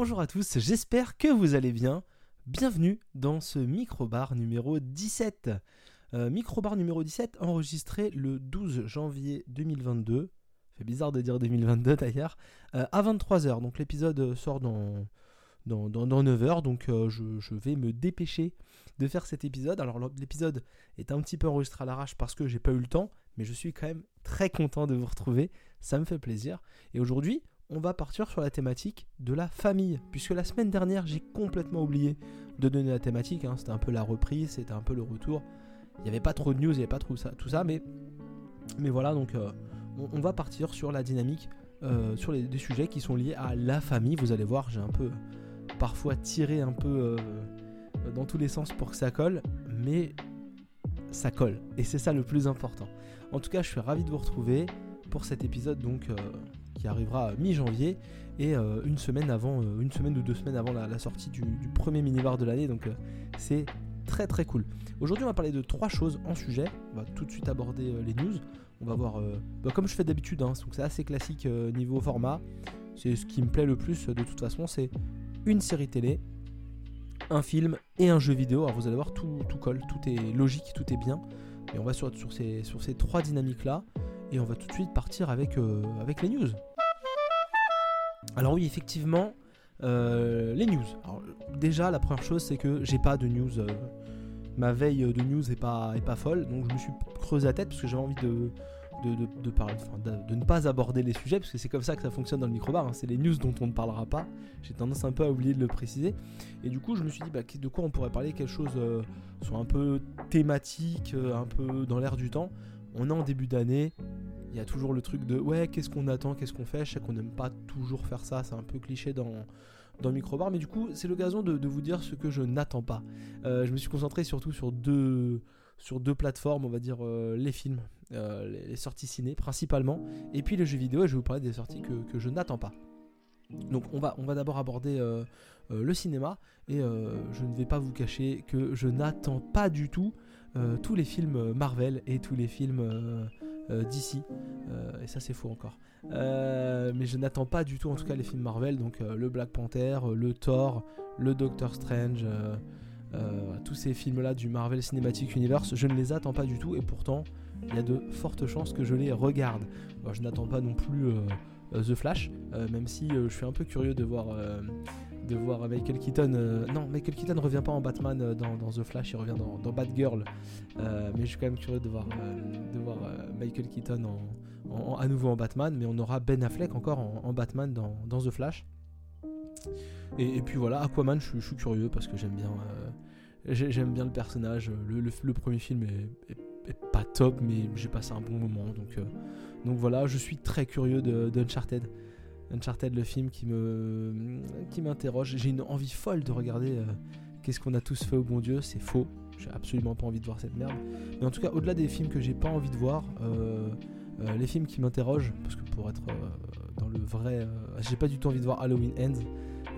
bonjour à tous, j'espère que vous allez bien. Bienvenue dans ce microbar numéro 17. Euh, microbar numéro 17 enregistré le 12 janvier 2022. C'est bizarre de dire 2022 d'ailleurs. euh, à 23h. Donc l'épisode sort dans, dans, dans, dans 9h. Donc euh, je, je vais me dépêcher de faire cet épisode. Alors l'épisode est un petit peu enregistré à l'arrache parce que j'ai pas eu le temps. Mais je suis quand même très content de vous retrouver. Ça me fait plaisir. Et aujourd'hui, on va partir sur la thématique de la famille. Puisque la semaine dernière, j'ai complètement oublié de donner la thématique. hein. C'était un peu la reprise, c'était un peu le retour. Il n'y avait pas trop de news, il n'y avait pas trop tout ça. Mais, mais voilà, donc euh, on, va partir sur la dynamique, euh, sur les, des sujets qui sont liés à la famille. Vous allez voir, j'ai un peu parfois tiré un peu euh, dans tous les sens pour que ça colle. Mais ça colle. Et c'est ça le plus important. En tout cas, je suis ravi de vous retrouver pour cet épisode donc qui arrivera mi-janvier et euh, une semaine avant, euh, une semaine ou deux semaines avant la, sortie du, du premier mini-bar de l'année. Donc euh, c'est très très cool. Aujourd'hui, on va parler de trois choses en sujet. On va tout de suite aborder euh, les news. On va voir, euh, bah, comme je fais d'habitude, hein, donc c'est assez classique euh, niveau format. C'est ce qui me plaît le plus euh, de toute façon, c'est une série télé, un film et un jeu vidéo. Alors vous allez voir, tout, tout colle, tout est logique, tout est bien. Et on va sur, sur, ces, sur ces trois dynamiques-là. Et on va tout de suite partir avec, euh, avec les news. Alors oui, effectivement, euh, les news. Déjà, la première chose, c'est que j'ai pas de news. euh, ma veille de news est pas, folle. Donc je me suis creusé la tête parce que j'avais envie de, de, de, de ne pas aborder les sujets. Parce que c'est comme ça que ça fonctionne dans le microbar. hein. C'est les news dont on ne parlera pas. J'ai tendance un peu à oublier de le préciser. Et du coup, je me suis dit, bah, de quoi on pourrait parler Quelque chose euh, soit un peu thématique, un peu dans l'air du temps. On est en début d'année. Il y a toujours le truc de ouais, qu'est-ce qu'on attend, qu'est-ce qu'on fait? Je sais qu'on n'aime pas toujours faire ça, c'est un peu cliché dans, dans microbar, mais du coup, c'est l'occasion de, vous dire ce que je n'attends pas. Euh, je me suis concentré surtout sur deux, sur deux plateformes, on va dire euh, les films, euh, les, les sorties ciné principalement, et puis les jeux vidéo, et je vais vous parler des sorties que, que je n'attends pas. Donc on va, on va d'abord aborder le cinéma, et je ne vais pas vous cacher que je n'attends pas du tout tous les films Marvel et tous les films euh, DC, Euh, et ça c'est faux encore. Euh, mais je n'attends pas du tout en tout cas les films Marvel, donc le Black Panther, le Thor, le Doctor Strange, tous ces films-là du Marvel Cinematic Universe, je ne les attends pas du tout et pourtant il y a de fortes chances que je les regarde. Je n'attends pas non plus The Flash, même si je suis un peu curieux de voir, de voir Michael Keaton. euh, non, Michael Keaton revient pas en Batman euh, dans, The Flash, il revient dans, Batgirl. Euh, mais je suis quand même curieux de voir, de Michael Keaton à nouveau en Batman, mais on aura Ben Affleck encore en, Batman dans, The Flash. Et, puis voilà, Aquaman, je, suis- curieux parce que j'aime bien, le personnage. Le, premier film est, pas top, mais j'ai passé un bon moment. Donc, voilà, je suis très curieux de, d'Uncharted. Uncharted, le film qui me, qui m'interroge. J'ai une envie folle de regarder euh, qu'est-ce qu'on a tous fait au bon Dieu. C'est faux. J'ai absolument pas envie de voir cette merde. Mais en tout cas, au-delà des films que j'ai pas envie de voir, euh, euh, les films qui m'interrogent, parce que pour être dans le vrai, j'ai pas du tout envie de voir Halloween Ends.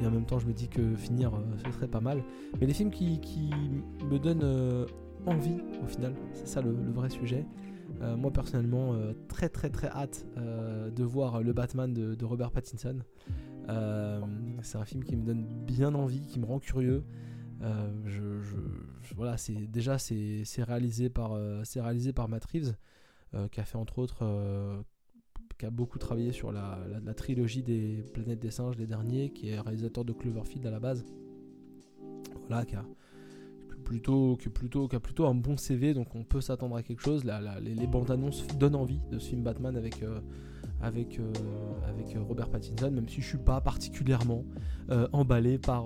Et en même temps, je me dis que finir, ce serait pas mal. Mais les films qui, me donnent envie, au final, c'est ça le vrai sujet. Euh, moi, personnellement, euh, très très très hâte euh, de voir le Batman de, Robert Pattinson. C'est un film qui me donne bien envie, qui me rend curieux. Voilà, c'est déjà c'est réalisé par c'est réalisé par Matt Reeves, qui a fait entre autres, qui a beaucoup travaillé sur la, la- la trilogie des Planètes des Singes, les derniers, qui est réalisateur de Cloverfield à la base. Voilà, qui a plutôt qui, plutôt plutôt un bon CV, donc on peut s'attendre à quelque chose. Les, bandes annonces donnent envie de ce film Batman avec euh, euh, euh, Robert Pattinson, même si je suis pas particulièrement emballé par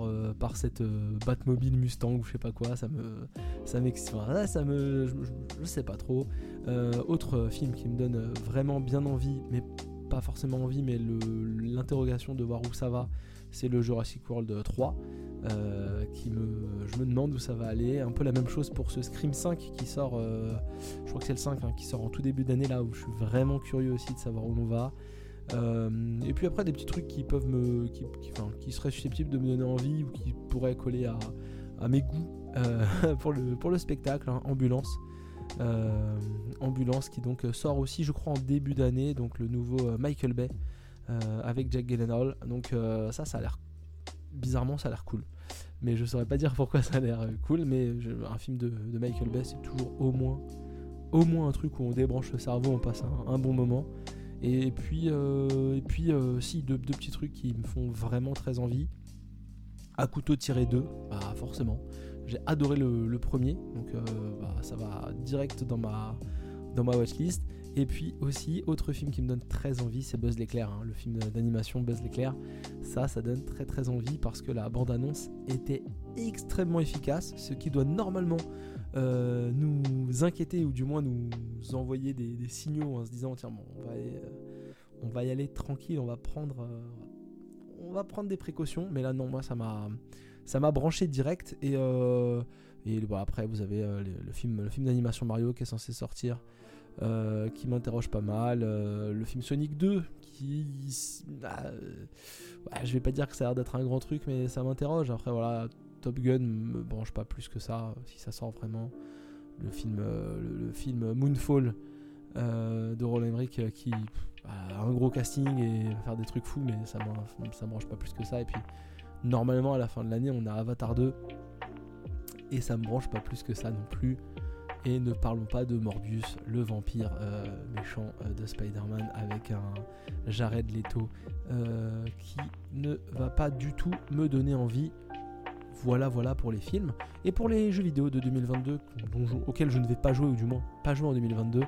cette Batmobile Mustang ou je sais pas quoi. Ça me ça m'excite. Enfin, ça me je, sais pas trop. Autre film qui me donne vraiment bien envie, mais pas forcément envie, mais l'interrogation de voir où ça va, c'est le Jurassic World 3. euh, qui me, je me demande où ça va aller. Un peu la même chose pour ce Scream 5 qui sort, euh, je crois que c'est le 5 hein, qui sort en tout début d'année là où je suis vraiment curieux aussi de savoir où on va. Euh, et puis après des petits trucs qui peuvent me, qui, qui, seraient susceptibles de me donner envie ou qui pourraient coller à, mes goûts euh, pour, le, spectacle, hein, Ambulance. Euh, Ambulance qui donc sort aussi je crois en début d'année, donc le nouveau euh, Michael Bay euh, avec Jack Gyllenhaal. Donc euh, ça, ça a l'air bizarrement, ça a l'air cool. Mais je saurais pas dire pourquoi ça a l'air cool, mais un film de, Michael Bay, c'est toujours au moins, au moins un truc où on débranche le cerveau, on passe un, bon moment. Et puis, et puis si, deux, deux, petits trucs qui me font vraiment très envie. À couteau tiré 2, bah forcément. J'ai adoré le, premier, donc euh, bah, ça va direct dans ma, dans ma watchlist. Et puis aussi, autre film qui me donne très envie, c'est Buzz l'éclair, hein, le film d'animation Buzz l'éclair. Ça, ça donne très très envie parce que la bande-annonce était extrêmement efficace, ce qui doit normalement euh, nous inquiéter ou du moins nous envoyer des, signaux en se disant tiens on va, euh, on va y aller tranquille, on va prendre, on va prendre des précautions. Mais là non, moi ça m'a ça m'a branché direct et, euh, et bon, après vous avez euh, le, film le film d'animation Mario qui est censé sortir euh, qui m'interroge pas mal le film Sonic 2 qui bah, je vais pas dire que ça a l'air d'être un grand truc mais ça m'interroge après voilà Top Gun me branche pas plus que ça si ça sort vraiment le film le, film Moonfall de Roland Emmerich qui a un gros casting et va faire des trucs fous mais ça me branche pas plus que ça et puis Normalement, à la fin de l'année, on a Avatar 2. Et ça me branche pas plus que ça non plus. Et ne parlons pas de Morbius, le vampire euh, méchant euh, de Spider-Man avec un Jared Leto euh, qui ne va pas du tout me donner envie. Voilà, voilà pour les films. Et pour les jeux vidéo de 2022 auxquels je ne vais pas jouer, ou du moins pas jouer en 2022.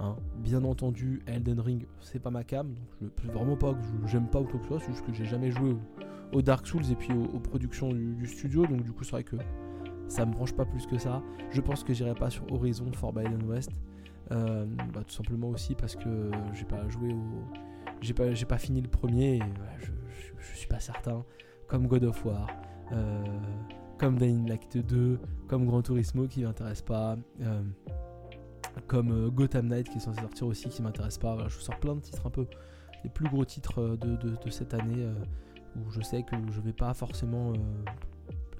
Hein, bien entendu, Elden Ring, c'est pas ma cam. Donc je, vraiment pas que j'aime pas ou quoi que ce soit, c'est juste que j'ai jamais joué aux Dark Souls et puis aux, productions du, studio. Donc du coup, c'est vrai que ça me branche pas plus que ça. Je pense que j'irai pas sur Horizon Forbidden West. Euh, bah, tout simplement aussi parce que j'ai pas joué au. J'ai pas, j'ai pas fini le premier et je, je, suis pas certain. Comme God of War, euh, comme Dying Light 2, comme Gran Turismo qui m'intéresse pas, euh, comme Gotham Knight qui est censé sortir aussi qui m'intéresse pas. je vous sors plein de titres un peu les plus gros titres de, de, cette année où je sais que je vais pas forcément,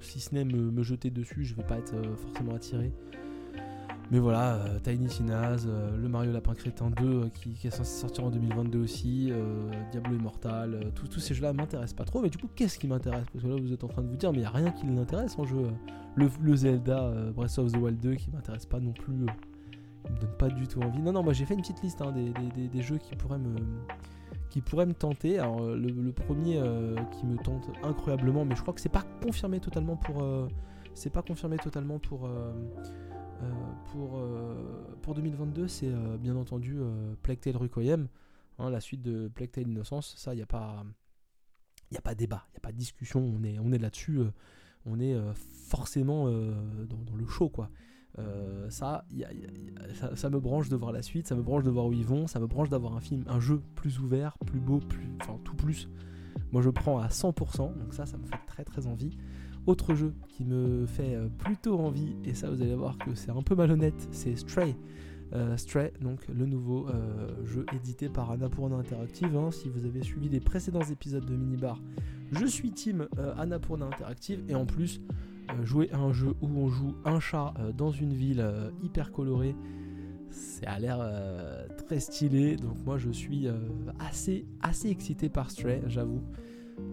si ce n'est me, jeter dessus, je vais pas être euh, forcément attiré. Mais voilà, euh, Tiny Tinaz, le Mario Lapin Crétin 2 qui, est censé sortir en 2022 aussi, Diablo Immortal, tous ces jeux-là m'intéressent pas trop. Mais du coup, qu'est-ce qui m'intéresse? Parce que là, vous êtes en train de vous dire, mais il n'y a rien qui m'intéresse en jeu. Le, Zelda Breath of the Wild 2 qui m'intéresse pas non plus, il me donne pas du tout envie. Non, non, moi j'ai fait une petite liste hein, des, jeux qui pourraient me, qui pourrait me tenter. Alors euh, le, premier euh, qui me tente incroyablement, mais je crois que c'est pas confirmé totalement pour euh, c'est pas confirmé totalement pour pour pour 2022. C'est bien entendu Plague Tale Requiem, hein, la suite de Plague Tale Innocence. Ça, il y a pas a pas débat, il y a pas de discussion. On est on est là-dessus. on est forcément dans, dans, le show quoi. Euh, ça, ça, me branche de voir la suite, ça me branche de voir où ils vont, ça me branche d'avoir un film, un jeu plus ouvert, plus beau, plus, enfin tout plus. Moi je prends à 100%, donc ça, ça me fait très très envie. Autre jeu qui me fait euh, plutôt envie, et ça vous allez voir que c'est un peu malhonnête, c'est Stray. Euh, Stray, donc le nouveau jeu édité par Annapurna Interactive. Hein. Si vous avez suivi les précédents épisodes de Minibar, je suis team Annapurna Interactive et en plus jouer à un jeu où on joue un chat euh, dans une ville euh, hyper colorée, ça a l'air très stylé. Donc moi je suis assez, assez excité par Stray, j'avoue.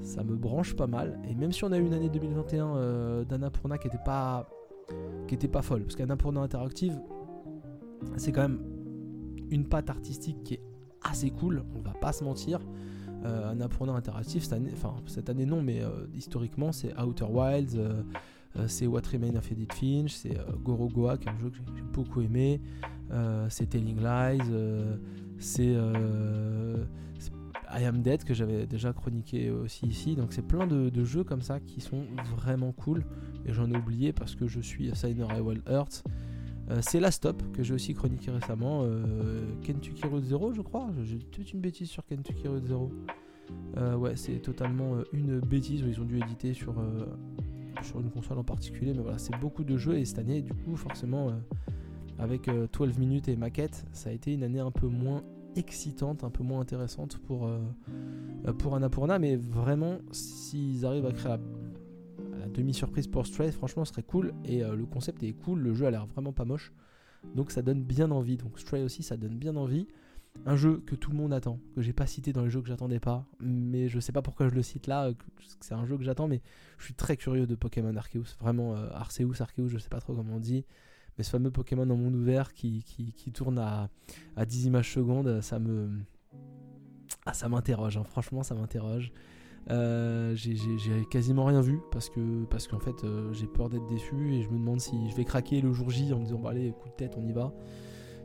Ça me branche pas mal. Et même si on a eu une année 2021 d'Annapurna qui était pas qui était pas folle, parce qu'Annapurna Interactive, c'est quand même une patte artistique qui est assez cool, on va pas se mentir. Euh, Annapurna Interactive cette année, enfin cette année non, mais historiquement c'est Outer Wilds, euh, c'est What Remains of Edith Finch, c'est euh, Goro Goa, qui est un jeu que j'ai beaucoup aimé, euh, c'est Telling Lies, c'est I Am Dead que j'avais déjà chroniqué aussi ici. Donc c'est plein de, jeux comme ça qui sont vraiment cool. Et j'en ai oublié parce que je suis Signer Wild Earth. c'est La Stop que j'ai aussi chroniqué récemment. Kentucky Road Zero, je crois. J'ai peut-être une bêtise sur Kentucky Road Zero. ouais, c'est totalement une bêtise. Ils ont dû éditer sur sur une console en particulier, mais voilà, c'est beaucoup de jeux et cette année, du coup, forcément, euh, avec 12 euh, minutes et maquette, ça a été une année un peu moins excitante, un peu moins intéressante pour, euh, pour Annapurna, mais vraiment, s'ils arrivent à créer la, demi-surprise pour Stray, franchement, ce serait cool et le concept est cool, le jeu a l'air vraiment pas moche, donc ça donne bien envie. Donc Stray aussi, ça donne bien envie. Un jeu que tout le monde attend, que j'ai pas cité dans les jeux que j'attendais pas, mais je sais pas pourquoi je le cite là, c'est un jeu que j'attends, mais je suis très curieux de Pokémon Arceus, vraiment euh, Arceus, Arceus, je sais pas trop comment on dit, mais ce fameux Pokémon en monde ouvert qui, qui, tourne à, à 10 images secondes, ça me... Ah, ça m'interroge, hein. franchement ça m'interroge. Euh, j'ai quasiment rien vu parce que parce qu'en fait euh, j'ai peur d'être déçu et je me demande si je vais craquer le jour J en me disant bah allez coup de tête on y va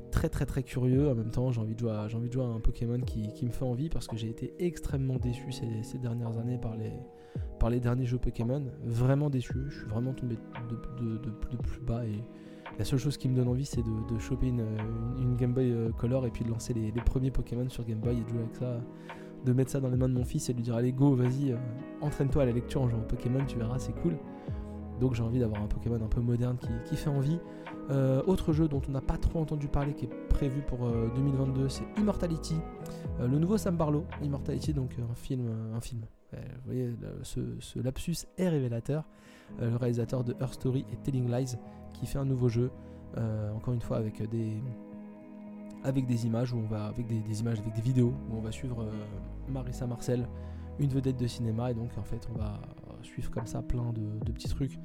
très très très curieux. En même temps j'ai envie de jouer à, j'ai envie de jouer à un Pokémon qui, qui, me fait envie parce que j'ai été extrêmement déçu ces, ces, dernières années par les par les derniers jeux Pokémon. Vraiment déçu. Je suis vraiment tombé de, de, plus bas et la seule chose qui me donne envie c'est de, choper une, une, Game Boy euh, Color et puis de lancer les, les premiers Pokémon sur Game Boy et de jouer avec ça de mettre ça dans les mains de mon fils et de lui dire allez go vas-y euh, entraîne-toi à la lecture en jouant Pokémon tu verras c'est cool donc j'ai envie d'avoir un Pokémon un peu moderne qui, fait envie. Euh, autre jeu dont on n'a pas trop entendu parler qui est prévu pour 2022 euh, c'est Immortality. Le nouveau Sam Barlow Immortality donc un film un film. Vous voyez ce, lapsus est révélateur. Le réalisateur de Her Story et Telling Lies qui fait un nouveau jeu encore une fois avec des avec des images où on va avec des, images avec des vidéos où on va suivre euh, Marissa Marcel, une vedette de cinéma et donc en fait on va suivre comme ça plein de, petits trucs.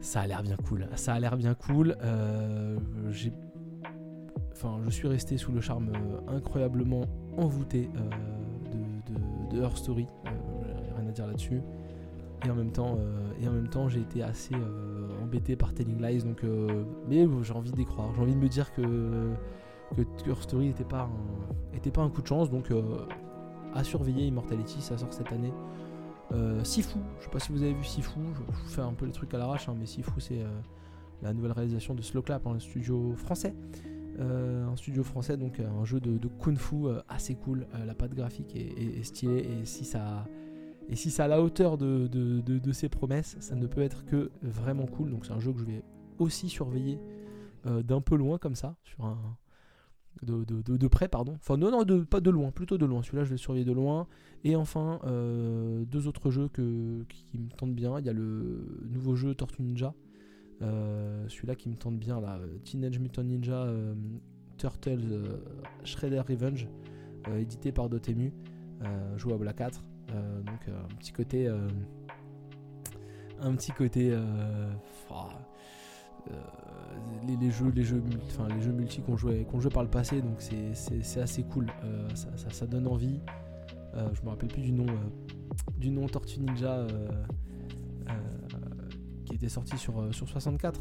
Ça a l'air bien cool. Ça a l'air bien cool. Euh, j'ai enfin je suis resté sous le charme euh, incroyablement envoûté de, de, Her Story. rien à dire là-dessus. Et en même temps, et en même temps, j'ai été assez embêté par Telling Lies. Donc, mais j'ai envie d'y croire. J'ai envie de me dire que que Story n'était pas, un, était pas un coup de chance. Donc euh, à surveiller Immortality, ça sort cette année. Euh, Sifu, je sais pas si vous avez vu Sifu, je, vous fais un peu les trucs à l'arrache, hein, mais Sifu c'est euh, la nouvelle réalisation de Slow Clap, un studio français. un studio français, donc un jeu de, kung fu assez cool. la patte graphique est, stylée et si ça, et si ça a la hauteur de, de, ses promesses, ça ne peut être que vraiment cool. Donc c'est un jeu que je vais aussi surveiller d'un peu loin comme ça, sur un, de, près, pardon. Enfin, non, non, pas de loin, plutôt de loin. Celui-là, je vais surveiller de loin. Et enfin, euh, deux autres jeux qui, me tentent bien. Il y a le nouveau jeu Tortue Ninja. Euh, celui-là qui me tente bien, là. Teenage Mutant Ninja euh, Turtles Shredder Revenge, édité par Dotemu, jouable à 4. donc, un petit côté. un petit côté. Les, jeux, les jeux, enfin les jeux multi qu'on jouait, qu'on jouait par le passé, donc c'est assez cool. Euh, ça, donne envie. Euh, je me rappelle plus du nom, du nom Tortue Ninja qui était sorti sur, sur 64,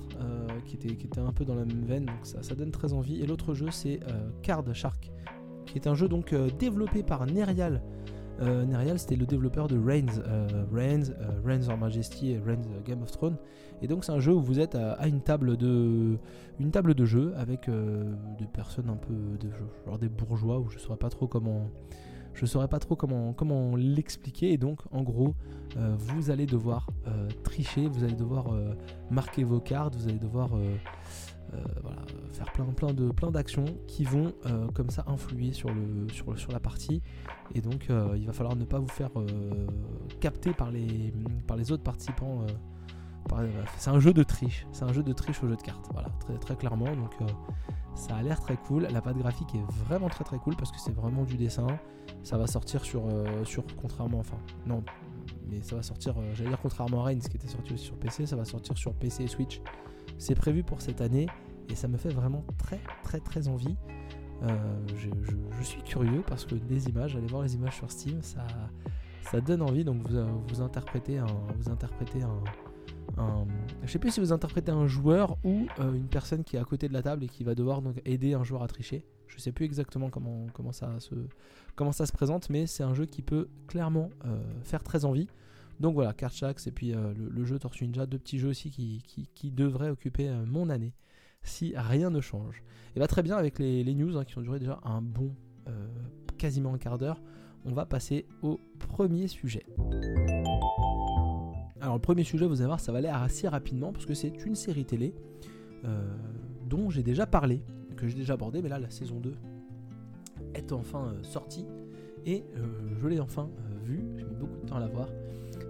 qui, était, qui était un peu dans la même veine, donc ça, ça donne très envie. Et l'autre jeu c'est Card Shark, qui est un jeu donc développé par Nerial. Euh, Nerial, c'était le développeur de Reigns, euh, Reigns, euh, Reigns of Majesty et Reigns Game of Thrones. Et donc c'est un jeu où vous êtes à, une table de, une table de jeu avec des personnes un peu, genre des bourgeois où je saurais pas trop comment, je saurais pas trop comment, comment l'expliquer. Et donc en gros, vous allez devoir tricher, vous allez devoir marquer vos cartes, vous allez devoir voilà, faire plein, plein de plein d'actions qui vont euh, comme ça influer sur, le, sur, la partie. Et donc euh, il va falloir ne pas vous faire capter par les, par les autres participants. c'est un jeu de triche, c'est un jeu de triche au jeu de cartes, voilà, très, clairement. Donc ça a l'air très cool. La pâte graphique est vraiment très très cool parce que c'est vraiment du dessin. Ça va sortir sur, sur contrairement, enfin, non, mais ça va sortir, j'allais dire contrairement à Reigns qui était sorti aussi sur PC, ça va sortir sur PC et Switch c'est prévu pour cette année et ça me fait vraiment très très très envie. Euh, je, suis curieux parce que les images, allez voir les images sur Steam, ça, ça donne envie. Donc vous, vous interprétez un, vous interprétez un, je sais plus si vous interprétez un joueur ou euh, une personne qui est à côté de la table et qui va devoir aider un joueur à tricher. Je sais plus exactement comment, ça, se, présente, mais c'est un jeu qui peut clairement euh, faire très envie. Donc voilà, Cardchax et puis euh, le, jeu Tortue Ninja, deux petits jeux aussi qui, qui, devraient occuper euh, mon année si rien ne change. Et bah très bien avec les, news hein, qui ont duré déjà un bon euh, quasiment un quart d'heure, on va passer au premier sujet. Alors le premier sujet, vous allez voir, ça va aller assez rapidement parce que c'est une série télé dont j'ai déjà parlé, que j'ai déjà abordé, mais là la saison 2 est enfin sortie et je l'ai enfin vue, j'ai mis beaucoup de temps à la voir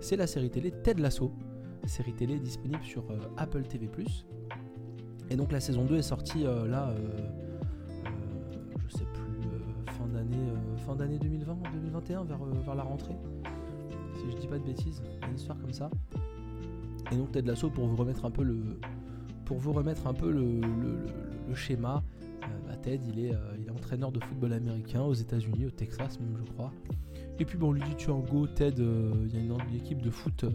c'est la série télé Ted Lasso, série télé disponible sur euh, Apple TV+. Et donc la saison 2 est sortie euh, là, euh, je sais plus, d'année fin d'année 2020, 2021, vers, vers la rentrée. Si je dis pas de bêtises, une histoire comme ça. Et donc Ted Lasso pour vous remettre un peu le, pour vous remettre un peu le, schéma. Bah, Ted, il est, il est entraîneur de football américain aux États-Unis, au Texas même, je crois. Et puis bon, on lui dit tu es en go, Ted, il y a une, équipe de foot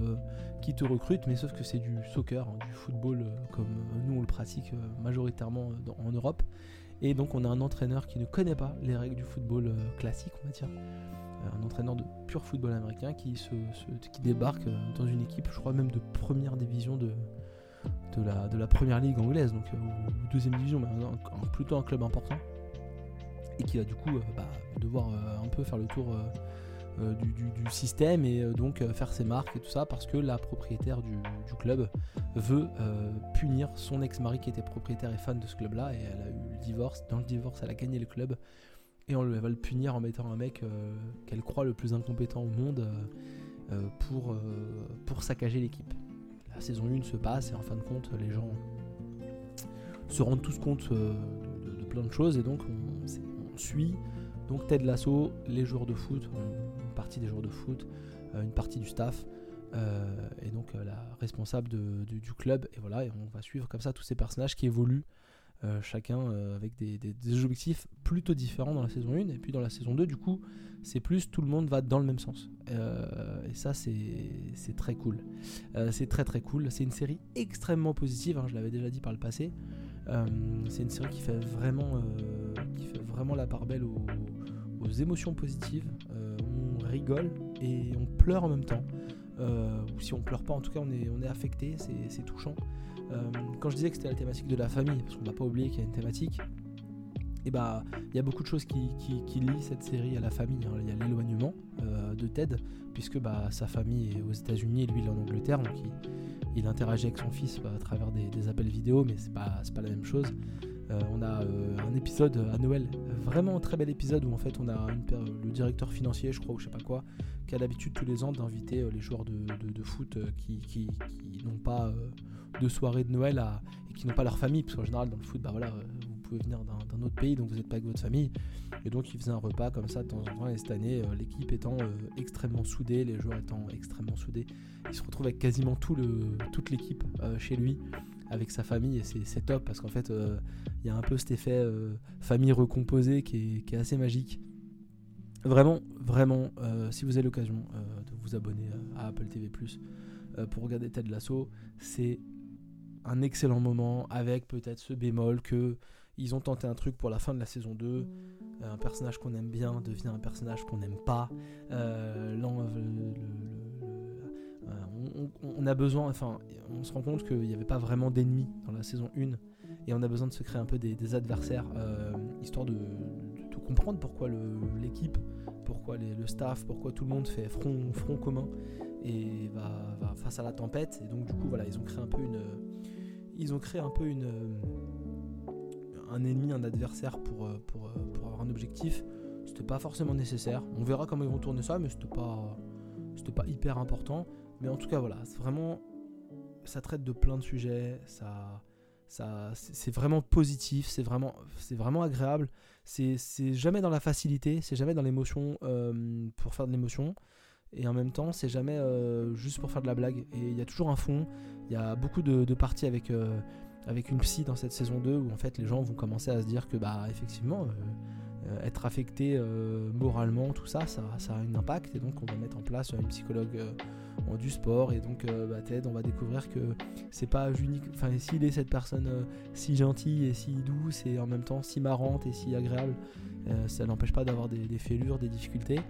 qui te recrute, mais sauf que c'est du soccer, hein, du football comme nous on le pratique majoritairement en Europe. Et donc on a un entraîneur qui ne connaît pas les règles du football euh, classique, on va dire. Euh, un entraîneur de pur football américain qui, se, qui débarque euh, dans une équipe, je crois même de première division de, de, la, de la première ligue anglaise, donc ou deuxième division, mais plutôt un club important. Et qui va du coup bah, devoir un peu faire le tour euh, du, système et euh, donc euh, faire ses marques et tout ça parce que la propriétaire du, club veut punir son ex-mari qui était propriétaire et fan de ce club là et elle a eu le divorce. Dans le divorce, elle a gagné le club et on va le punir en mettant un mec qu'elle croit le plus incompétent au monde pour, pour saccager l'équipe. La saison 1 se passe et en fin de compte, les gens se rendent tous compte de, plein de choses et donc on, suit donc Ted Lasso, les joueurs de foot, des joueurs de foot, euh, une partie du staff. Euh, et donc euh, la responsable du, club et voilà et on va suivre comme ça tous ces personnages qui évoluent chacun avec des, objectifs plutôt différents dans la saison 1 et puis dans la saison 2 du coup c'est plus tout le monde va dans le même sens. Et ça c'est très cool. C'est très très cool. C'est une série extrêmement positive hein, je l'avais déjà dit par le passé. C'est une série qui fait vraiment qui fait vraiment la part belle aux émotions positives rigole et on pleure en même temps. Euh, ou si on pleure pas, en tout cas on est, on est affecté, c'est touchant. Euh, quand je disais que c'était la thématique de la famille, parce qu'on va pas oublier qu'il y a une thématique, et bah il y a beaucoup de choses qui, qui, lient cette série à la famille. Hein. Il y a l'éloignement euh, de Ted, puisque bah, sa famille est aux États-Unis et lui il est en Angleterre, donc il, interagit avec son fils bah, à travers des, des, appels vidéo, mais c'est pas, pas la même chose. Euh, on a euh, un épisode à Noël, vraiment un très bel épisode où en fait on a le directeur financier, je crois, ou je sais pas quoi, qui a l'habitude tous les ans d'inviter euh, les joueurs de, foot qui, n'ont pas de soirée de Noël et qui n'ont pas leur famille, parce qu'en général dans le foot, bah voilà, vous pouvez venir d'un autre pays, donc vous n'êtes pas avec votre famille. Et donc il faisait un repas comme ça de temps en temps, et cette année, l'équipe étant extrêmement soudée, les joueurs étant extrêmement soudés, il se retrouve avec quasiment toute l'équipe chez lui avec sa famille et c'est top parce qu'en fait euh, il y a un peu cet effet euh, famille recomposée qui est, assez magique. Vraiment, vraiment, euh, si vous avez l'occasion de vous abonner à Apple TV pour regarder Ted Lasso, c'est un excellent moment avec peut-être ce bémol que ils ont tenté un truc pour la fin de la saison 2. un personnage qu'on aime bien devient un personnage qu'on n'aime pas. Euh, on, a besoin, enfin, on se rend compte qu'il n'y avait pas vraiment d'ennemis dans la saison 1 et on a besoin de se créer un peu des, adversaires euh, histoire de, comprendre pourquoi l'équipe, pourquoi le staff, pourquoi tout le monde fait front, commun et va, face à la tempête. Et donc, du coup, voilà, ils ont créé un peu une. Ils ont créé un peu une. Un ennemi, un adversaire pour, pour, pour avoir un objectif. C'était pas forcément nécessaire. On verra comment ils vont tourner ça, mais c'était pas, c'était pas hyper important. Mais en tout cas, voilà, vraiment. Ça traite de plein de sujets, ça. Ça, c'est vraiment positif, c'est vraiment, c'est vraiment agréable. C'est jamais dans la facilité, c'est jamais dans l'émotion euh, pour faire de l'émotion. Et en même temps, c'est jamais euh, juste pour faire de la blague. Et il y a toujours un fond. Il y a beaucoup de, parties avec, euh, avec une psy dans cette saison 2 où en fait les gens vont commencer à se dire que, bah, effectivement, être affecté moralement, tout ça, ça, a un impact. Et donc, on va mettre en place une psychologue du sport. Et donc euh, bah, Ted on va découvrir que c'est pas unique. Enfin s'il est cette personne euh, si gentille et si douce et en même temps si marrante et si agréable euh, ça n'empêche pas d'avoir des, fêlures des difficultés.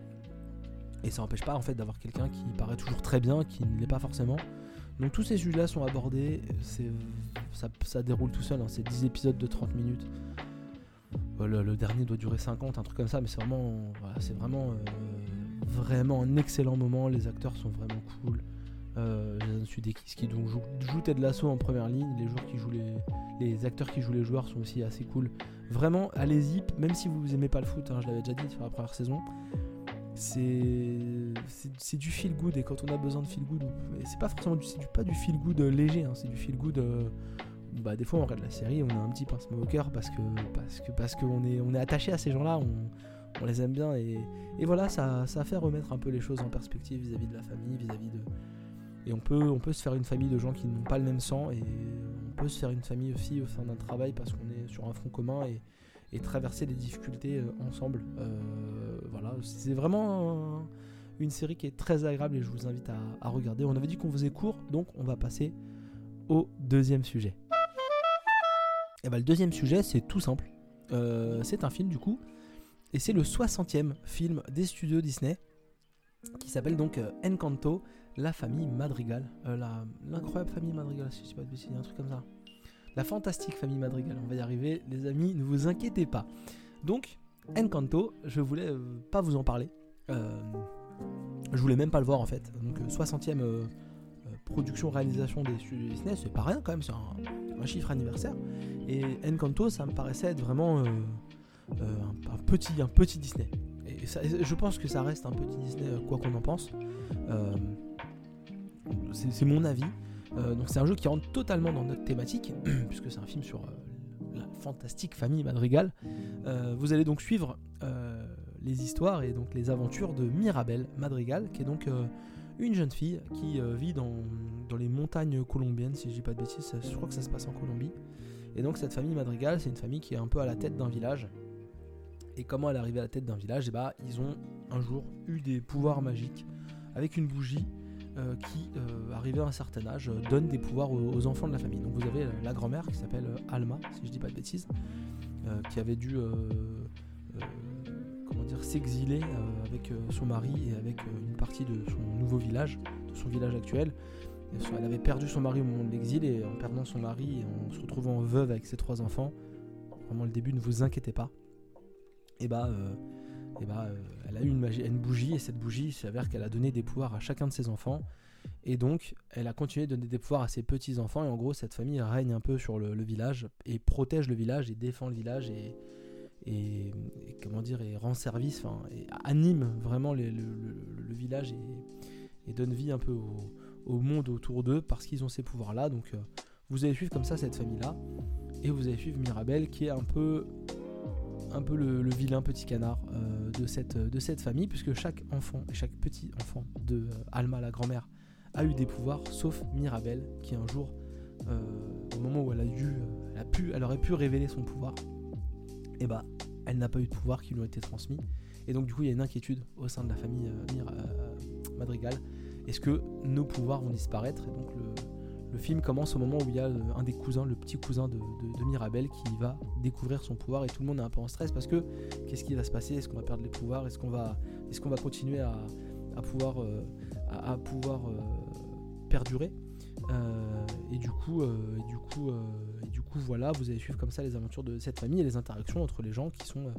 Et ça n'empêche pas en fait d'avoir quelqu'un qui paraît toujours très bien qui ne l'est pas forcément. Donc tous ces sujets là sont abordés. Ça, déroule tout seul hein. c'est 10 épisodes de 30 minutes le, dernier doit durer 50 un truc comme ça mais c'est vraiment c'est vraiment vraiment un excellent moment. Les acteurs sont vraiment cool. Euh, Jason Sudeikis qui donc joue, joue Ted Lasso en première ligne. Les, joueurs qui jouent les, les acteurs qui jouent les joueurs sont aussi assez cool. Vraiment, allez-y, même si vous aimez pas le foot, hein, je l'avais déjà dit sur la première saison. C'est du feel good et quand on a besoin de feel good, c'est pas forcément du, du, pas du feel good léger, hein, c'est du feel good. Euh, bah, des fois on regarde la série, on a un petit pincement au cœur parce que parce que parce qu'on est on est attaché à ces gens-là, on, on les aime bien et, voilà, ça, ça fait remettre un peu les choses en perspective vis-à-vis de la famille, vis-à-vis de. Et on peut, on peut se faire une famille de gens qui n'ont pas le même sang et on peut se faire une famille aussi au sein d'un travail parce qu'on est sur un front commun et, traverser des difficultés euh, ensemble. Euh, voilà, c'est vraiment une série qui est très agréable et je vous invite à, regarder. On avait dit qu'on faisait court, donc on va passer au deuxième sujet. Et bah, le deuxième sujet, c'est tout simple. Euh, c'est un film du coup et c'est le 60e film des studios Disney qui s'appelle donc euh, Encanto, la famille Madrigal. Euh, l'incroyable famille Madrigal, si je sais pas de un truc comme ça. La fantastique famille Madrigal, on va y arriver, les amis, ne vous inquiétez pas. Donc, Encanto, je voulais pas vous en parler. je voulais même pas le voir en fait. Donc, 60e production, réalisation des studios Disney, c'est pas rien quand même, c'est un, un, chiffre anniversaire. Et Encanto, ça me paraissait être vraiment euh, un, petit, un petit Disney. Et je pense que ça reste un petit Disney, euh, quoi qu'on en pense. Euh, c'est mon avis. donc c'est un jeu qui rentre totalement dans notre thématique, puisque c'est un film sur la fantastique famille Madrigal. vous allez donc suivre les histoires et donc les aventures de Mirabel Madrigal, qui est donc une jeune fille qui vit dans, les montagnes colombiennes, si je dis pas de bêtises, je crois que ça se passe en Colombie. Et donc cette famille Madrigal, c'est une famille qui est un peu à la tête d'un village, et comment elle est arrivée à la tête d'un village? Et eh bah, ils ont un jour eu des pouvoirs magiques avec une bougie euh, qui, euh, arrivée à un certain âge, euh, donne des pouvoirs aux, enfants de la famille. Donc vous avez la grand-mère qui s'appelle Alma, si je dis pas de bêtises, qui avait dû dire s'exiler avec son mari et avec une partie de son nouveau village, de son village actuel. Elle avait perdu son mari au moment de l'exil et en perdant son mari et en se retrouvant veuve avec ses trois enfants, vraiment le début, ne vous inquiétez pas, et bah, euh, et bah euh, elle a eu une, bougie et cette bougie s'avère qu'elle a donné des pouvoirs à chacun de ses enfants. Et donc, elle a continué de donner des pouvoirs à ses petits-enfants. Et en gros, cette famille règne un peu sur le, village et protège le village et défend le village et, et, comment dire, et rend service, enfin, et anime vraiment le, village et, donne vie un peu au, monde autour d'eux parce qu'ils ont ces pouvoirs-là. Donc, euh, vous allez suivre comme ça cette famille-là. Et vous allez suivre Mirabel qui est un peu un peu le, vilain petit canard euh, de, cette, de cette famille, puisque chaque enfant et chaque petit enfant de euh, Alma, la grand-mère, a eu des pouvoirs, sauf Mirabelle, qui un jour, au moment où elle a dû, elle, a pu, elle aurait pu révéler son pouvoir, et eh bah, elle n'a pas eu de pouvoir qui lui ont été transmis. Et donc, du coup, il y a une inquiétude au sein de la famille Madrigal. Est-ce que nos pouvoirs vont disparaître? Et donc, le, film commence au moment où il y a euh, un des cousins, le petit cousin de, Mirabel, qui va découvrir son pouvoir et tout le monde est un peu en stress parce que qu'est-ce qui va se passer? Est-ce qu'on va perdre les pouvoirs? Est-ce qu'on va, est qu'on va continuer à, pouvoir, euh, euh, perdurer? Et du coup, du coup, et du coup, voilà, vous allez suivre comme ça les aventures de cette famille et les interactions entre les gens qui sont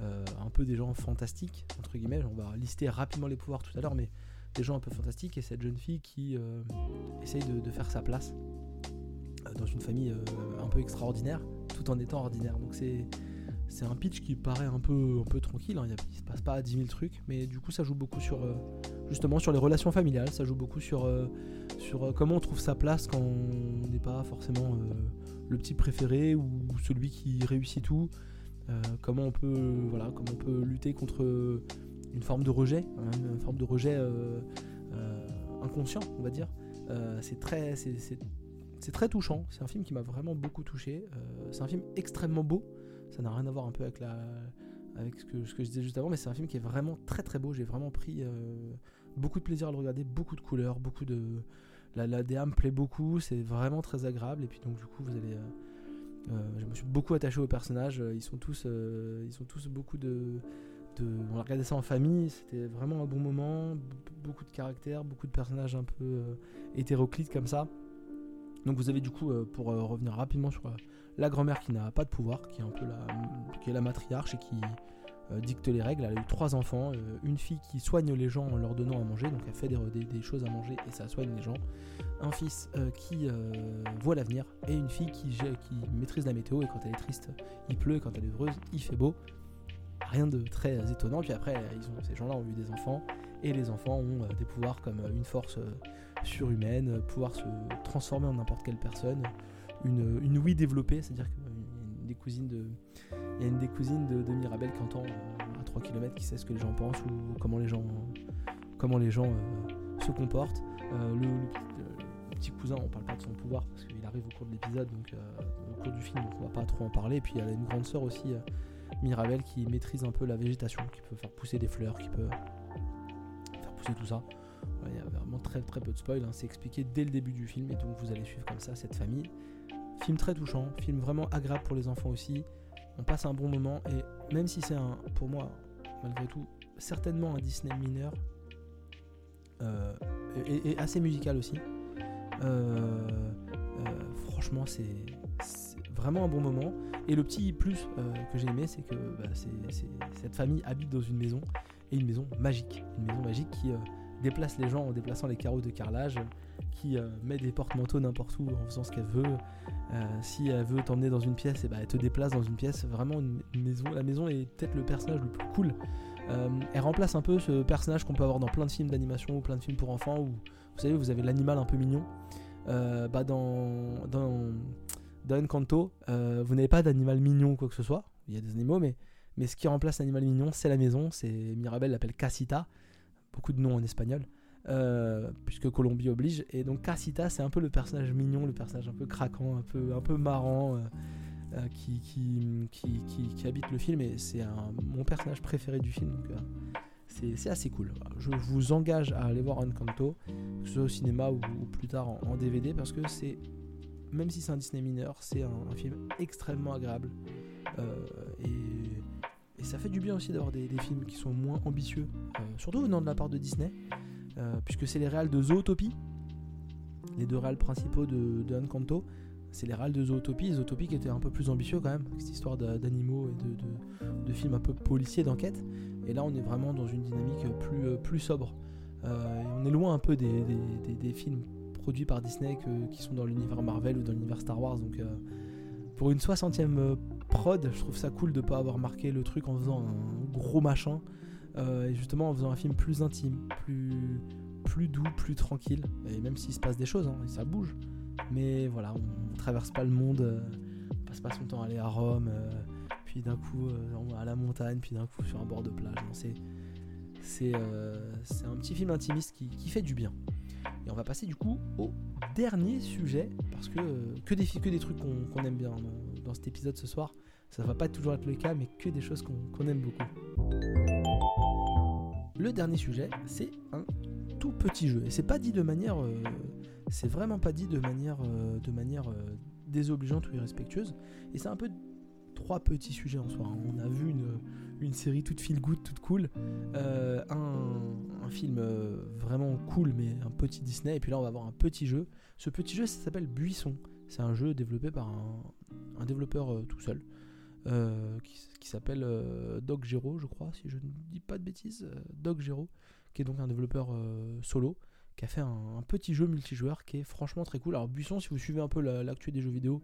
un peu des gens fantastiques entre guillemets. On va lister rapidement les pouvoirs tout à l'heure, mais des gens un peu fantastiques et cette jeune fille qui euh, essaye de, faire sa place euh, dans une famille euh, un peu extraordinaire tout en étant ordinaire. Donc c'est c'est un pitch qui paraît un peu, un peu tranquille, hein. il, se passe pas 10 000 trucs, mais du coup ça joue beaucoup sur justement sur les relations familiales, ça joue beaucoup sur, sur comment on trouve sa place quand on n'est pas forcément le petit préféré ou celui qui réussit tout, comment on peut lutter contre une forme de rejet, hein, une forme de rejet euh, euh, inconscient, on va dire. Euh, c'est très, touchant. C'est un film qui m'a vraiment beaucoup touché. c'est un film extrêmement beau. Ça n'a rien à voir un peu avec la, avec ce que, ce que je disais juste avant, mais c'est un film qui est vraiment très très beau. J'ai vraiment pris beaucoup de plaisir à le regarder, beaucoup de couleurs, beaucoup de. La, la DA me plaît beaucoup, c'est vraiment très agréable. Et puis donc du coup, vous allez. je me suis beaucoup attaché aux personnages. Ils sont tous, ils sont tous beaucoup de, on a regardé ça en famille, c'était vraiment un bon moment, beaucoup de caractères, beaucoup de personnages un peu euh, hétéroclites comme ça. Donc vous avez du coup, euh, pour euh, revenir rapidement sur la grand-mère qui n'a pas de pouvoir, qui est un peu la, qui est la matriarche et qui dicte les règles. Elle a eu trois enfants, une fille qui soigne les gens en leur donnant à manger, donc elle fait des, choses à manger et ça soigne les gens. Un fils qui voit l'avenir et une fille qui, qui maîtrise la météo et quand elle est triste, il pleut et quand elle est heureuse, il fait beau rien de très étonnant. Puis après, ces gens-là ont eu des enfants, et les enfants ont euh, des pouvoirs comme euh, une force euh, surhumaine, pouvoir se transformer en n'importe quelle personne, une, une ouïe développée, c'est-à-dire que cousines de, il y a une des cousines de, Mirabel qui entend à 3 km, qui sait ce que les gens pensent ou comment les gens, gens se comportent. le, petit cousin, on parle pas de son pouvoir parce qu'il arrive au cours de l'épisode, donc au cours du film, donc on va pas trop en parler. Et puis y a une grande sœur aussi, Mirabel, qui maîtrise un peu la végétation, qui peut faire pousser des fleurs, qui peut faire pousser tout ça. Il y a vraiment très très peu de spoil, hein. c'est expliqué dès le début du film et donc vous allez suivre comme ça cette famille. Film très touchant, film vraiment agréable pour les enfants aussi. On passe un bon moment et même si c'est un, pour moi, malgré tout, certainement un Disney mineur euh, et, assez musical aussi. Euh, euh, franchement, c'est vraiment un bon moment. Et le petit plus que j'ai aimé, c'est que bah, cette famille habite dans une maison et une maison magique, une maison magique qui déplace les gens en déplaçant les carreaux de carrelage, qui euh, met des porte-manteaux n'importe où en faisant ce qu'elle veut. Euh, si elle veut t'emmener dans une pièce, eh ben, elle te déplace dans une pièce. Vraiment, la maison est peut-être le personnage le plus cool. Euh, elle remplace un peu ce personnage qu'on peut avoir dans plein de films d'animation ou plein de films pour enfants où vous savez, vous avez l'animal un peu mignon. bah dans, dans, Encanto, vous n'avez pas d'animal mignon ou quoi que ce soit. Il y a des animaux, mais, ce qui remplace l'animal mignon, c'est la maison. Mirabel l'appelle Casita beaucoup de noms en espagnol, euh, puisque Colombie oblige. Et donc Casita, c'est un peu le personnage mignon, le personnage un peu craquant, un peu, un peu marrant. Euh, euh, qui, qui, qui, qui, habite le film et c'est mon personnage préféré du film donc c'est assez cool. Je vous engage à aller voir Encanto, que ce soit au cinéma ou, plus tard en, DVD, parce que c'est, même si c'est un Disney mineur, c'est un, film extrêmement agréable. et et ça fait du bien aussi d'avoir des, films qui sont moins ambitieux, euh, surtout venant de la part de Disney, euh, puisque c'est les réals de Zootopie, les deux réals principaux de, de Encanto. C'est les réals de Zootopie, Zootopie qui était un peu plus ambitieux quand même, cette histoire d'animaux et de, films un peu policiers d'enquête. Et là, on est vraiment dans une dynamique plus, euh, plus sobre. on est loin un peu des, films produits par Disney qui sont dans l'univers Marvel ou dans l'univers Star Wars. Donc, pour une 60e prod, je trouve ça cool de pas avoir marqué le truc en faisant un gros machin. Euh, et justement en faisant un film plus intime, plus, plus doux, plus tranquille. Et même s'il se passe des choses, hein, et ça bouge. Mais voilà, on, traverse pas le monde, euh, on passe pas son temps à aller à Rome, euh, puis d'un coup à la montagne, puis d'un coup sur un bord de plage. C'est, c'est, un petit film intimiste qui, qui fait du bien. Et on va passer du coup au dernier sujet, parce que que des, que des trucs qu'on aime bien dans, cet épisode ce soir. Ça va pas toujours être le cas, mais que des choses qu'on aime beaucoup. Le dernier sujet, c'est un tout petit jeu. Et c'est pas dit de manière. Euh, c'est vraiment pas dit de manière, euh, de manière euh, désobligeante ou irrespectueuse. Et c'est un peu trois petits sujets en soi. Hein. On a vu une, une série toute feel good, toute cool, euh, un, film euh, vraiment cool, mais un petit Disney, et puis là on va avoir un petit jeu. Ce petit jeu, ça s'appelle Buisson. C'est un jeu développé par un, développeur euh, tout seul, qui, qui s'appelle Doc Gero, je crois, si je ne dis pas de bêtises. Doc Gero, qui est donc un développeur solo, qui a fait un, petit jeu multijoueur qui est franchement très cool. Alors Buisson, si vous suivez un peu l'actu des jeux vidéo,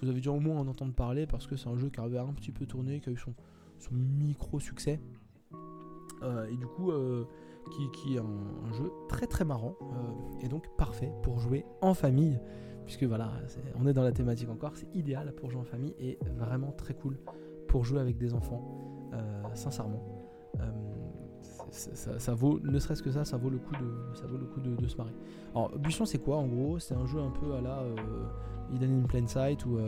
vous avez dû au moins en entendre parler parce que c'est un jeu qui avait un petit peu tourné, qui a eu son, son micro succès. Euh, et du coup, euh, qui, est un, jeu très très marrant euh, et donc parfait pour jouer en famille. Puisque voilà, on est dans la thématique encore, c'est idéal pour jouer en famille et vraiment très cool pour jouer avec des enfants, sincèrement. Ça, vaut, ne serait-ce que ça, ça vaut le coup de, ça vaut le coup de, se marrer. Alors, Buisson, c'est quoi en gros? C'est un jeu un peu à la Hidden in Plain Sight ou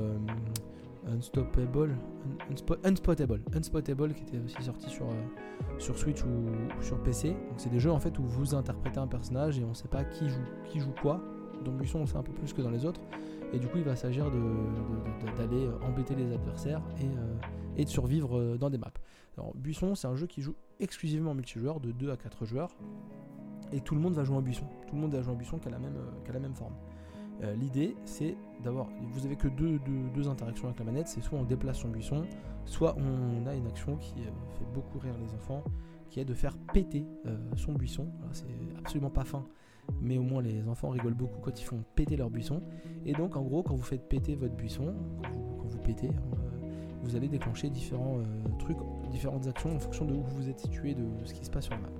Unstoppable, qui était aussi sorti sur, euh, Switch ou, sur PC. Donc c'est des jeux en fait où vous interprétez un personnage et on sait pas qui joue, quoi. Dans Buisson on sait un peu plus que dans les autres. Et du coup il va s'agir d'aller de, embêter les adversaires et, euh, de survivre euh, dans des maps. Alors Buisson c'est un jeu qui joue exclusivement en multijoueur de 2 à 4 joueurs. Et tout le monde va jouer en buisson. Tout le monde va jouer en buisson qui a qui a la même forme. Euh, l'idée, c'est d'avoir. Vous avez que deux, interactions avec la manette c'est soit on déplace son buisson, soit on a une action qui euh, fait beaucoup rire les enfants, qui est de faire péter euh, son buisson. C'est absolument pas fin, mais au moins les enfants rigolent beaucoup quand ils font péter leur buisson. Et donc, en gros, quand vous faites péter votre buisson, quand vous, pétez, hein, vous allez déclencher différents trucs, différentes actions en fonction de où vous êtes situé, de ce qui se passe sur la map.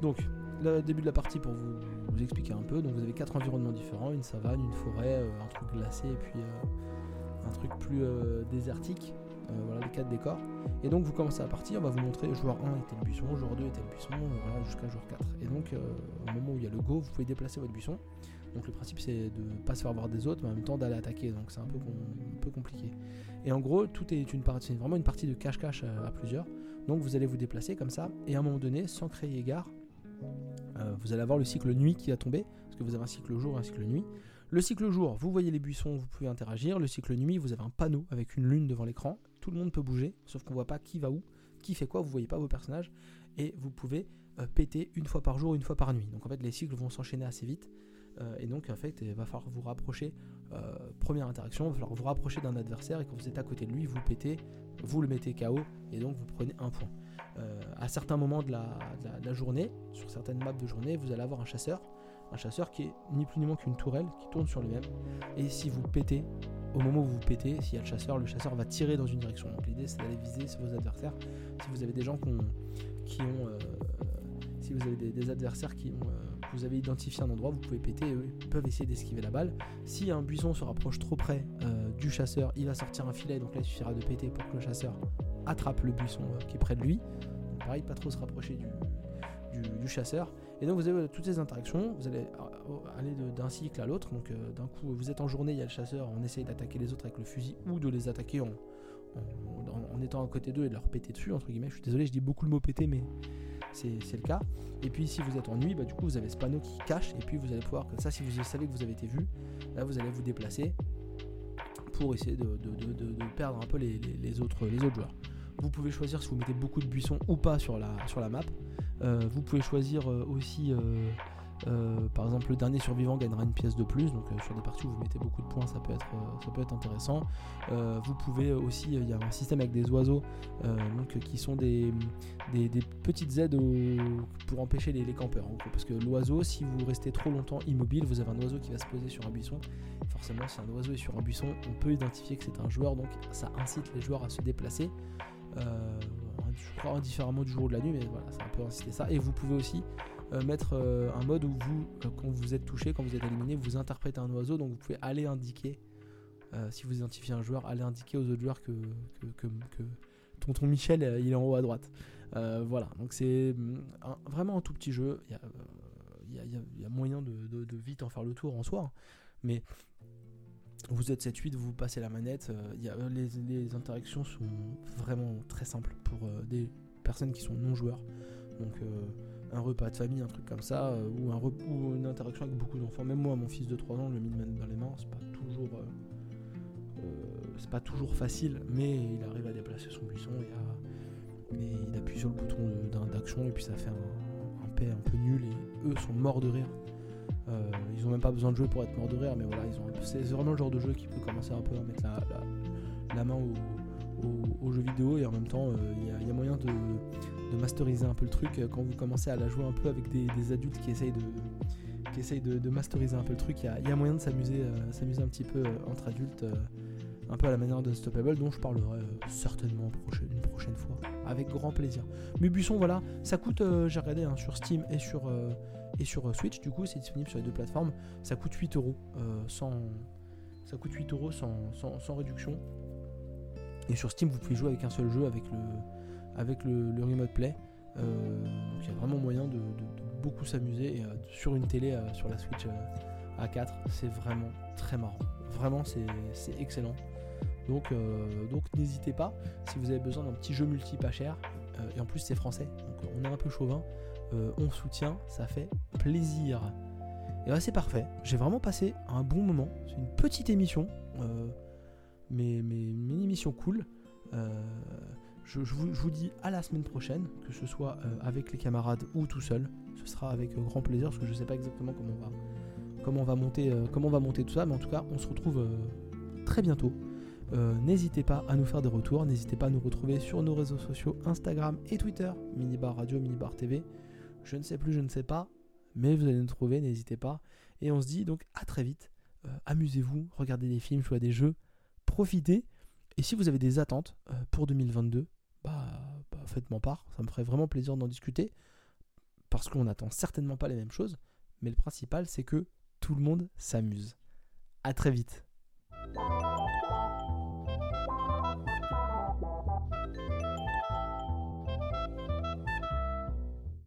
Donc, le début de la partie pour vous, expliquer un peu. Donc vous avez quatre environnements différents, une savane, une forêt, euh, un truc glacé et puis euh, un truc plus, plus désertique. voilà les quatre décors. Et donc vous commencez à partir, on va vous montrer joueur 1 était le buisson, joueur 2 était le buisson, voilà, jusqu'à joueur 4. Et donc au moment où il y a le go, vous pouvez déplacer votre buisson. Donc le principe c'est de ne pas se faire voir des autres, mais en même temps d'aller attaquer. Donc c'est un peu, un peu compliqué. Et en gros, tout est une partie, vraiment une partie de cache-cache à, plusieurs. Donc vous allez vous déplacer comme ça, et à un moment donné, sans créer égard, euh, vous allez avoir le cycle nuit qui va tomber, parce que vous avez un cycle jour et un cycle nuit. Le cycle jour, vous voyez les buissons, vous pouvez interagir. Le cycle nuit, vous avez un panneau avec une lune devant l'écran. Tout le monde peut bouger, sauf qu'on voit pas qui va où, qui fait quoi, vous voyez pas vos personnages. Et vous pouvez euh, péter une fois par jour, une fois par nuit. Donc en fait, les cycles vont s'enchaîner assez vite. Euh, et donc en fait, il va falloir vous rapprocher. première interaction, il va falloir vous rapprocher d'un adversaire et quand vous êtes à côté de lui, vous pétez, vous le mettez KO et donc vous prenez un point. Euh, à certains moments de la, journée, sur certaines maps de journée, vous allez avoir un chasseur. Un chasseur qui est ni plus ni moins qu'une tourelle qui tourne sur lui-même. Et si vous pétez, au moment où vous pétez, s'il y a le chasseur, le chasseur va tirer dans une direction. Donc l'idée c'est d'aller viser vos adversaires. Si vous avez des gens qui ont, euh, si vous avez des, adversaires qui ont, euh, vous avez identifié un endroit, vous pouvez péter et eux ils peuvent essayer d'esquiver la balle. Si un buisson se rapproche trop près du chasseur, il va sortir un filet. Donc là il suffira de péter pour que le chasseur attrape le buisson qui est près de lui. Donc pareil, pas trop se rapprocher du, chasseur. Et donc vous avez toutes ces interactions, vous allez euh, aller d'un cycle à l'autre. Donc euh, d'un coup, vous êtes en journée, il y a le chasseur, on essaye d'attaquer les autres avec le fusil ou de les attaquer en, en, étant à côté d'eux et de leur péter dessus, entre guillemets. Je suis désolé, je dis beaucoup le mot péter, mais c'est le cas. Et puis si vous êtes en nuit, bah, du coup vous avez ce panneau qui cache, et puis vous allez pouvoir, comme ça, si vous savez que vous avez été vu, là vous allez vous déplacer pour essayer de, perdre un peu les, autres, les autres joueurs. Vous pouvez choisir si vous mettez beaucoup de buissons ou pas sur la, sur la map. Euh, vous pouvez choisir euh, aussi, euh, par exemple, le dernier survivant gagnera une pièce de plus. Donc sur des parties où vous mettez beaucoup de points, ça peut être, ça peut être intéressant. vous pouvez aussi, il y a un système avec des oiseaux donc, qui sont des, petites aides pour empêcher les, campeurs. parce que l'oiseau, si vous restez trop longtemps immobile, vous avez un oiseau qui va se poser sur un buisson. Forcément, si un oiseau est sur un buisson, on peut identifier que c'est un joueur, donc ça incite les joueurs à se déplacer. Euh, je crois indifféremment du jour ou de la nuit, mais voilà, ça un peu inciter ça. Et vous pouvez aussi euh, mettre euh, un mode où vous, quand vous êtes touché, quand vous êtes éliminé, vous interprétez un oiseau, donc vous pouvez aller indiquer, si vous identifiez un joueur, aller indiquer aux autres joueurs que, que, tonton Michel il est en haut à droite. voilà, donc c'est mm, vraiment un tout petit jeu. Il y a, moyen de, vite en faire le tour en soi, mais vous êtes 7-8, vous passez la manette. Euh, euh, les, interactions sont vraiment très simples pour euh, des personnes qui sont non joueurs. Donc un repas de famille, un truc comme ça, ou, un une interaction avec beaucoup d'enfants. Même moi, mon fils de 3 ans, le mine dans les mains, c'est pas toujours, c'est pas toujours facile, mais il arrive à déplacer son buisson et, il appuie sur le bouton d'action et puis ça fait un, un paix un peu nul et eux sont morts de rire euh, ils ont même pas besoin de jouer pour être morts de rire, mais voilà. C'est vraiment le genre de jeu qui peut commencer un peu à mettre la, main au, jeu vidéo et en même temps, euh, il y, a moyen de, masteriser un peu le truc quand vous commencez à la jouer un peu avec des, adultes qui essayent de, qui essayent de, masteriser un peu le truc. Il y, a, moyen de s'amuser, euh, s'amuser un petit peu entre adultes, un peu à la manière de Stoppable, dont je parlerai certainement une prochaine fois, avec grand plaisir. Mais Buisson, voilà, ça coûte, j'ai regardé hein, sur Steam et sur et sur euh, Switch, du coup, c'est disponible sur les deux plateformes. Ça coûte 8 euros euh, sans, ça coûte 8 euros sans, sans, réduction. Et sur Steam, vous pouvez jouer avec un seul jeu, avec le, avec le, Remote Play. Euh, il y a vraiment moyen de, beaucoup s'amuser. Et sur une télé, sur la Switch A4, c'est vraiment très marrant. Vraiment, c'est excellent. Donc, donc n'hésitez pas, si vous avez besoin d'un petit jeu multi pas cher, et en plus c'est français, donc on est un peu chauvin, euh, on soutient, ça fait plaisir. Et ouais, c'est parfait. J'ai vraiment passé un bon moment. C'est une petite émission, euh, mais, mais, une émission cool. Euh, je, vous, dis à la semaine prochaine, que ce soit avec les camarades ou tout seul. Ce sera avec grand plaisir parce que je ne sais pas exactement comment on va, comment va, monter, comment on va monter tout ça, mais en tout cas, on se retrouve très bientôt. n'hésitez pas à nous faire des retours, n'hésitez pas à nous retrouver sur nos réseaux sociaux Instagram et Twitter, Minibar Radio, Minibar TV. Je ne sais plus, je ne sais pas, mais vous allez nous trouver, n'hésitez pas. Et on se dit donc à très vite. Euh, amusez-vous, regardez des films, jouez à des jeux, profitez. Et si vous avez des attentes euh, pour 2022, bah, bah, faites-moi part. Ça me ferait vraiment plaisir d'en discuter. Parce qu'on n'attend certainement pas les mêmes choses. Mais le principal, c'est que tout le monde s'amuse. À très vite.